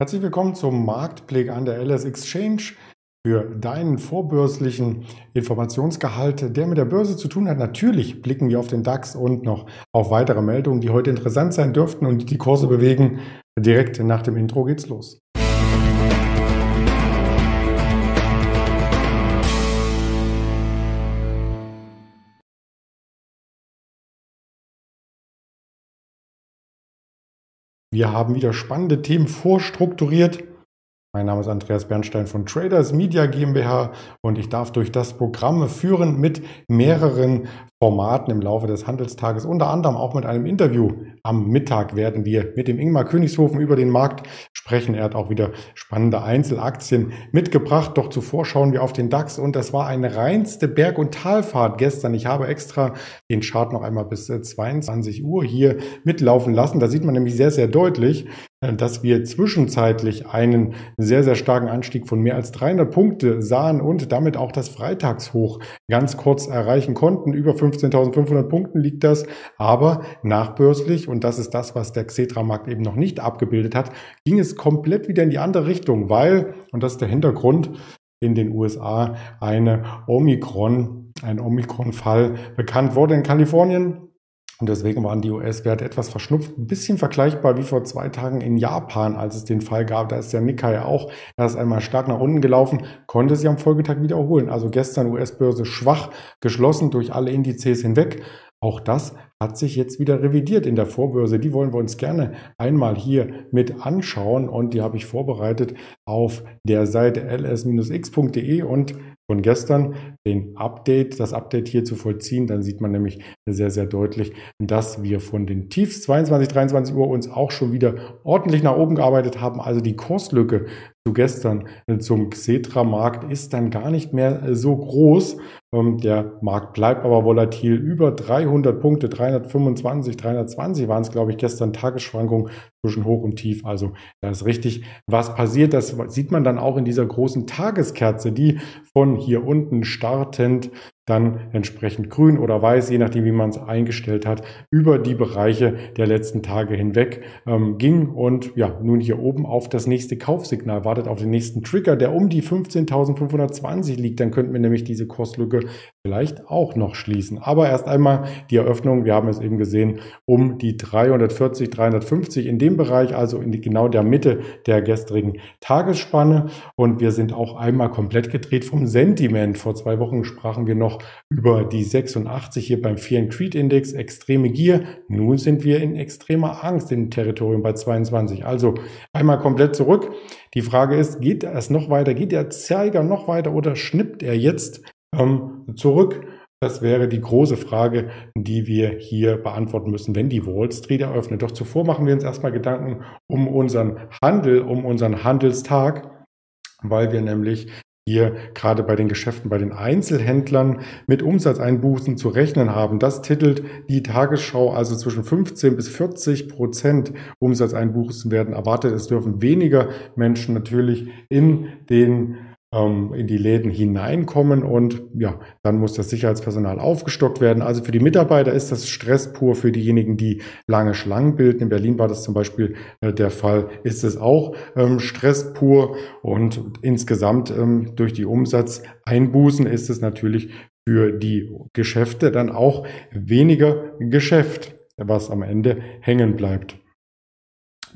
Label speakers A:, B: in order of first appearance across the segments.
A: Herzlich willkommen zum Marktblick an der LS Exchange für deinen vorbörslichen Informationsgehalt, der mit der Börse zu tun hat. Natürlich blicken wir auf den DAX und noch auf weitere Meldungen, die heute interessant sein dürften und die die Kurse bewegen. Direkt nach dem Intro geht's los. Wir haben wieder spannende Themen vorstrukturiert. Mein Name ist Andreas Bernstein von Traders Media GmbH und ich darf durch das Programm führen mit mehreren Formaten im Laufe des Handelstages, unter anderem auch mit einem Interview. Am Mittag werden wir mit dem Ingmar Königshofen über den Markt sprechen. Er hat auch wieder spannende Einzelaktien mitgebracht. Doch zuvor schauen wir auf den DAX und das war eine reinste Berg- und Talfahrt gestern. Ich habe extra den Chart noch einmal bis 22 Uhr hier mitlaufen lassen. Da sieht man nämlich sehr, sehr deutlich, äh, dass wir zwischenzeitlich einen sehr, sehr starken Anstieg von mehr als 300 Punkte sahen und damit auch das Freitagshoch ganz kurz erreichen konnten. Über 15.500 Punkten liegt das, aber nachbörslich, und das ist das, was der Xetra-Markt eben noch nicht abgebildet hat, ging es komplett wieder in die andere Richtung, weil, und das ist der Hintergrund, in den USA eine Omikron, ein Omikron-Fall bekannt wurde in Kalifornien. Und deswegen waren die US-Werte etwas verschnupft. Ein bisschen vergleichbar wie vor zwei Tagen in Japan, als es den Fall gab. Da ist der Nikkei auch erst einmal stark nach unten gelaufen, konnte sich am Folgetag wiederholen. Also gestern US-Börse schwach geschlossen durch alle Indizes hinweg. Auch das hat sich jetzt wieder revidiert in der Vorbörse. Die wollen wir uns gerne einmal hier mit anschauen und die habe ich vorbereitet auf der Seite ls-x.de und von gestern den Update, das Update hier zu vollziehen, dann sieht man nämlich sehr, sehr deutlich, dass wir von den Tiefs 22, 23 Uhr uns auch schon wieder ordentlich nach oben gearbeitet haben. Also die Kurslücke zu gestern zum Xetra-Markt ist dann gar nicht mehr so groß. Ähm, der Markt bleibt aber volatil über 300 Punkte, 325, 320 waren es, glaube ich, gestern Tagesschwankungen zwischen Hoch und Tief. Also da ist richtig was passiert. Das sieht man dann auch in dieser großen Tageskerze, die von hier unten startend dann entsprechend grün oder weiß, je nachdem, wie man es eingestellt hat, über die Bereiche der letzten Tage hinweg ähm, ging und ja, nun hier oben auf das nächste Kaufsignal wartet, auf den nächsten Trigger, der um die 15.520 liegt. Dann könnten wir nämlich diese Kurslücke vielleicht auch noch schließen. Aber erst einmal die Eröffnung, wir haben es eben gesehen, um die 340, 350 in dem Bereich, also in die, genau der Mitte der gestrigen Tagesspanne. Und wir sind auch einmal komplett gedreht vom Sentiment. Vor zwei Wochen sprachen wir noch über die 86 hier beim Fear and Creed Index, extreme Gier. Nun sind wir in extremer Angst im Territorium bei 22. Also einmal komplett zurück. Die Frage ist, geht es noch weiter? Geht der Zeiger noch weiter oder schnippt er jetzt ähm, zurück? Das wäre die große Frage, die wir hier beantworten müssen, wenn die Wall Street eröffnet. Doch zuvor machen wir uns erstmal Gedanken um unseren Handel, um unseren Handelstag weil wir nämlich hier gerade bei den Geschäften, bei den Einzelhändlern mit Umsatzeinbußen zu rechnen haben. Das titelt die Tagesschau, also zwischen 15 bis 40 Prozent Umsatzeinbußen werden erwartet. Es dürfen weniger Menschen natürlich in den in die Läden hineinkommen und ja, dann muss das Sicherheitspersonal aufgestockt werden. Also für die Mitarbeiter ist das Stress pur, für diejenigen, die lange Schlangen bilden. In Berlin war das zum Beispiel äh, der Fall, ist es auch ähm, Stress pur und insgesamt ähm, durch die Umsatzeinbußen ist es natürlich für die Geschäfte dann auch weniger Geschäft, was am Ende hängen bleibt.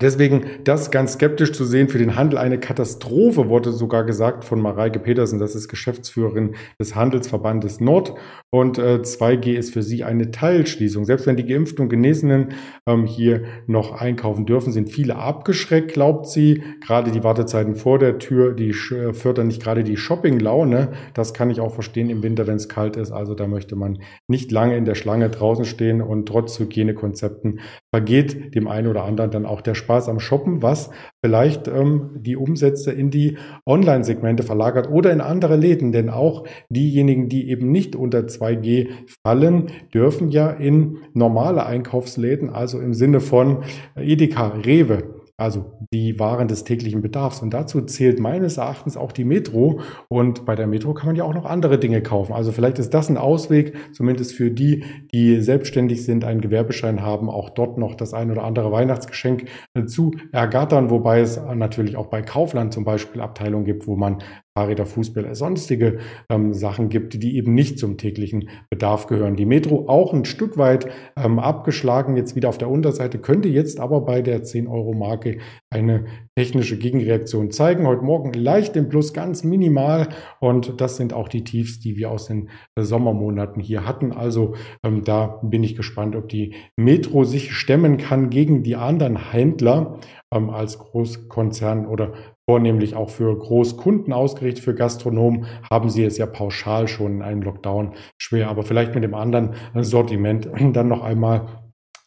A: Deswegen das ganz skeptisch zu sehen, für den Handel eine Katastrophe, wurde sogar gesagt von Mareike Petersen, das ist Geschäftsführerin des Handelsverbandes Nord. Und äh, 2G ist für sie eine Teilschließung. Selbst wenn die Geimpften und Genesenen ähm, hier noch einkaufen dürfen, sind viele abgeschreckt, glaubt sie. Gerade die Wartezeiten vor der Tür, die äh, fördern nicht gerade die Shopping-Laune. Das kann ich auch verstehen im Winter, wenn es kalt ist. Also da möchte man nicht lange in der Schlange draußen stehen und trotz Hygienekonzepten vergeht dem einen oder anderen dann auch der Spaß am Shoppen, was vielleicht ähm, die Umsätze in die Online-Segmente verlagert oder in andere Läden. Denn auch diejenigen, die eben nicht unter 2G fallen, dürfen ja in normale Einkaufsläden, also im Sinne von Edeka, Rewe, also die Waren des täglichen Bedarfs. Und dazu zählt meines Erachtens auch die Metro. Und bei der Metro kann man ja auch noch andere Dinge kaufen. Also vielleicht ist das ein Ausweg, zumindest für die, die selbstständig sind, einen Gewerbeschein haben, auch dort noch das ein oder andere Weihnachtsgeschenk äh, zu ergattern. Wobei es natürlich auch bei Kaufland zum Beispiel Abteilungen gibt, wo man Fahrräder, Fußbälle, sonstige ähm, Sachen gibt, die eben nicht zum täglichen Bedarf gehören. Die Metro auch ein Stück weit ähm, abgeschlagen, jetzt wieder auf der Unterseite, könnte jetzt aber bei der 10-Euro-Marke eine technische Gegenreaktion zeigen. Heute Morgen leicht im Plus, ganz minimal und das sind auch die Tiefs, die wir aus den Sommermonaten hier hatten. Also ähm, da bin ich gespannt, ob die Metro sich stemmen kann gegen die anderen Händler ähm, als Großkonzern oder vornehmlich auch für Großkunden ausgerichtet, für Gastronomen, haben sie es ja pauschal schon in einem Lockdown schwer. Aber vielleicht mit dem anderen Sortiment dann noch einmal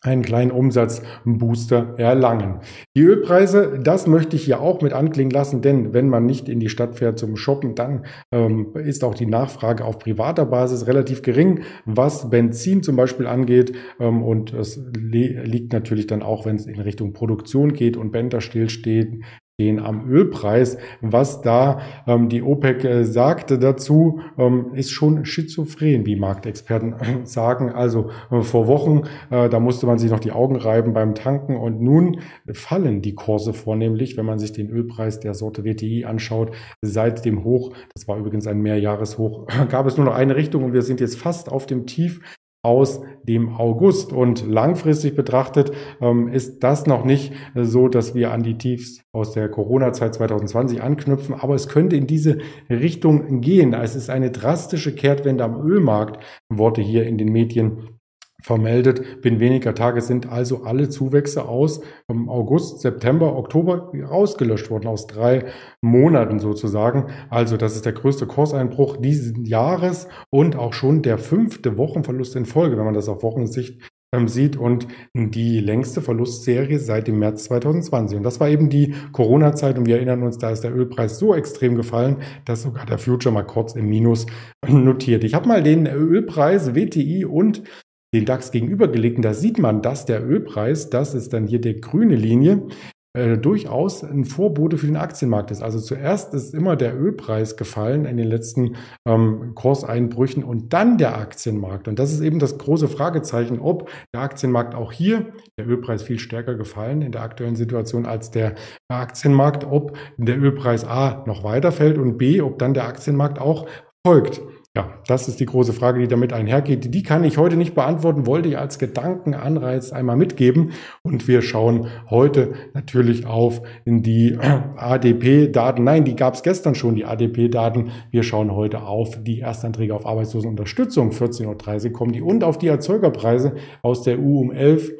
A: einen kleinen Umsatzbooster erlangen. Die Ölpreise, das möchte ich hier auch mit anklingen lassen, denn wenn man nicht in die Stadt fährt zum Shoppen, dann ähm, ist auch die Nachfrage auf privater Basis relativ gering, was Benzin zum Beispiel angeht. Ähm, und es liegt natürlich dann auch, wenn es in Richtung Produktion geht und Bänder stillstehen, stehen am Ölpreis. Was da ähm, die OPEC äh, sagte dazu, ähm, ist schon schizophren, wie Marktexperten äh, sagen. Also äh, vor Wochen, äh, da musste man sich noch die Augen reiben beim Tanken und nun fallen die Kurse vornehmlich, wenn man sich den Ölpreis der Sorte WTI anschaut, seit dem Hoch, das war übrigens ein Mehrjahreshoch, gab es nur noch eine Richtung und wir sind jetzt fast auf dem Tief aus dem August. Und langfristig betrachtet ähm, ist das noch nicht so, dass wir an die Tiefs aus der Corona-Zeit 2020 anknüpfen, aber es könnte in diese Richtung gehen. Es ist eine drastische Kehrtwende am Ölmarkt, Worte hier in den Medien vermeldet. Binnen weniger Tage sind also alle Zuwächse aus August, September, Oktober rausgelöscht worden, aus drei Monaten sozusagen. Also das ist der größte Kurseinbruch dieses Jahres und auch schon der fünfte Wochenverlust in Folge, wenn man das auf Wochensicht ähm, sieht und die längste Verlustserie seit dem März 2020. Und das war eben die Corona-Zeit und wir erinnern uns, da ist der Ölpreis so extrem gefallen, dass sogar der Future mal kurz im Minus notiert. Ich habe mal den Ölpreis WTI und den DAX gegenübergelegt. Und da sieht man, dass der Ölpreis, das ist dann hier die grüne Linie, äh, durchaus ein Vorbote für den Aktienmarkt ist. Also zuerst ist immer der Ölpreis gefallen in den letzten ähm, Kurseinbrüchen und dann der Aktienmarkt. Und das ist eben das große Fragezeichen, ob der Aktienmarkt auch hier, der Ölpreis viel stärker gefallen in der aktuellen Situation als der Aktienmarkt, ob der Ölpreis A noch weiterfällt und B, ob dann der Aktienmarkt auch folgt. Ja, das ist die große Frage, die damit einhergeht. Die kann ich heute nicht beantworten, wollte ich als Gedankenanreiz einmal mitgeben. Und wir schauen heute natürlich auf die ADP-Daten. Nein, die gab es gestern schon, die ADP-Daten. Wir schauen heute auf die Erstanträge auf Arbeitslosenunterstützung. 14.30 Uhr kommen die und auf die Erzeugerpreise aus der EU um 11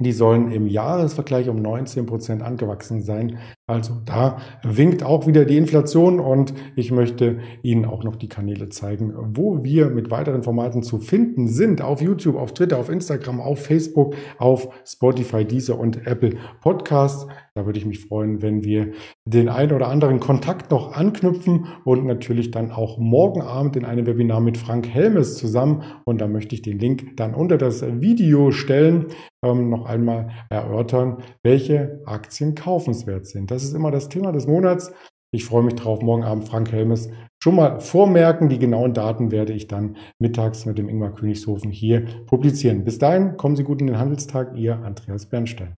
A: die sollen im Jahresvergleich um 19 Prozent angewachsen sein. Also da winkt auch wieder die Inflation und ich möchte Ihnen auch noch die Kanäle zeigen, wo wir mit weiteren Formaten zu finden sind. Auf YouTube, auf Twitter, auf Instagram, auf Facebook, auf Spotify, Deezer und Apple Podcasts. Da würde ich mich freuen, wenn wir den einen oder anderen Kontakt noch anknüpfen und natürlich dann auch morgen Abend in einem Webinar mit Frank Helmes zusammen. Und da möchte ich den Link dann unter das Video stellen, ähm, noch einmal erörtern, welche Aktien kaufenswert sind. Das ist immer das Thema des Monats. Ich freue mich drauf. Morgen Abend Frank Helmes schon mal vormerken. Die genauen Daten werde ich dann mittags mit dem Ingmar Königshofen hier publizieren. Bis dahin kommen Sie gut in den Handelstag. Ihr Andreas Bernstein.